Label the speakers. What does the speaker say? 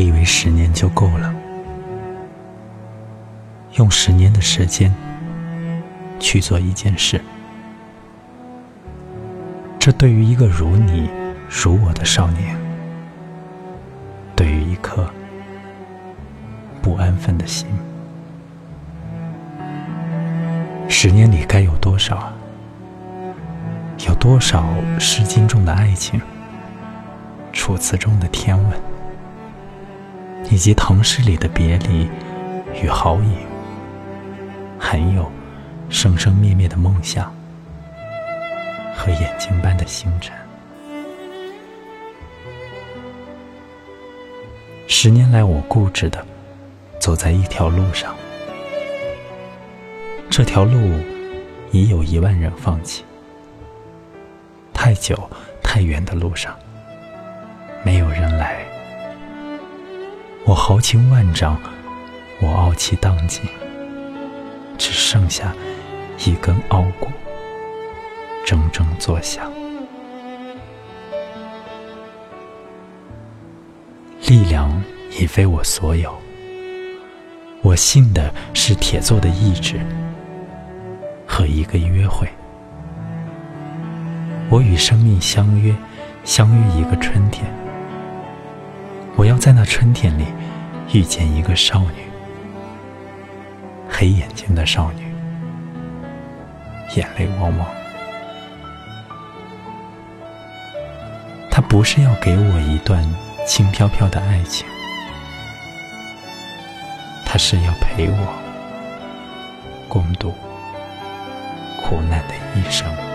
Speaker 1: 我以为十年就够了，用十年的时间去做一件事，这对于一个如你、如我的少年，对于一颗不安分的心，十年里该有多少？啊？有多少《诗经》中的爱情，《楚辞》中的天文，以及唐诗里的别离与豪饮，还有生生灭灭的梦想和眼睛般的星辰。十年来，我固执的走在一条路上，这条路已有一万人放弃。太久、太远的路上，没有人来。我豪情万丈，我傲气荡尽，只剩下一根傲骨，铮铮作响。力量已非我所有，我信的是铁做的意志和一个约会。我与生命相约，相约一个春天。我要在那春天里遇见一个少女，黑眼睛的少女，眼泪汪汪。她不是要给我一段轻飘飘的爱情，她是要陪我共度苦难的一生。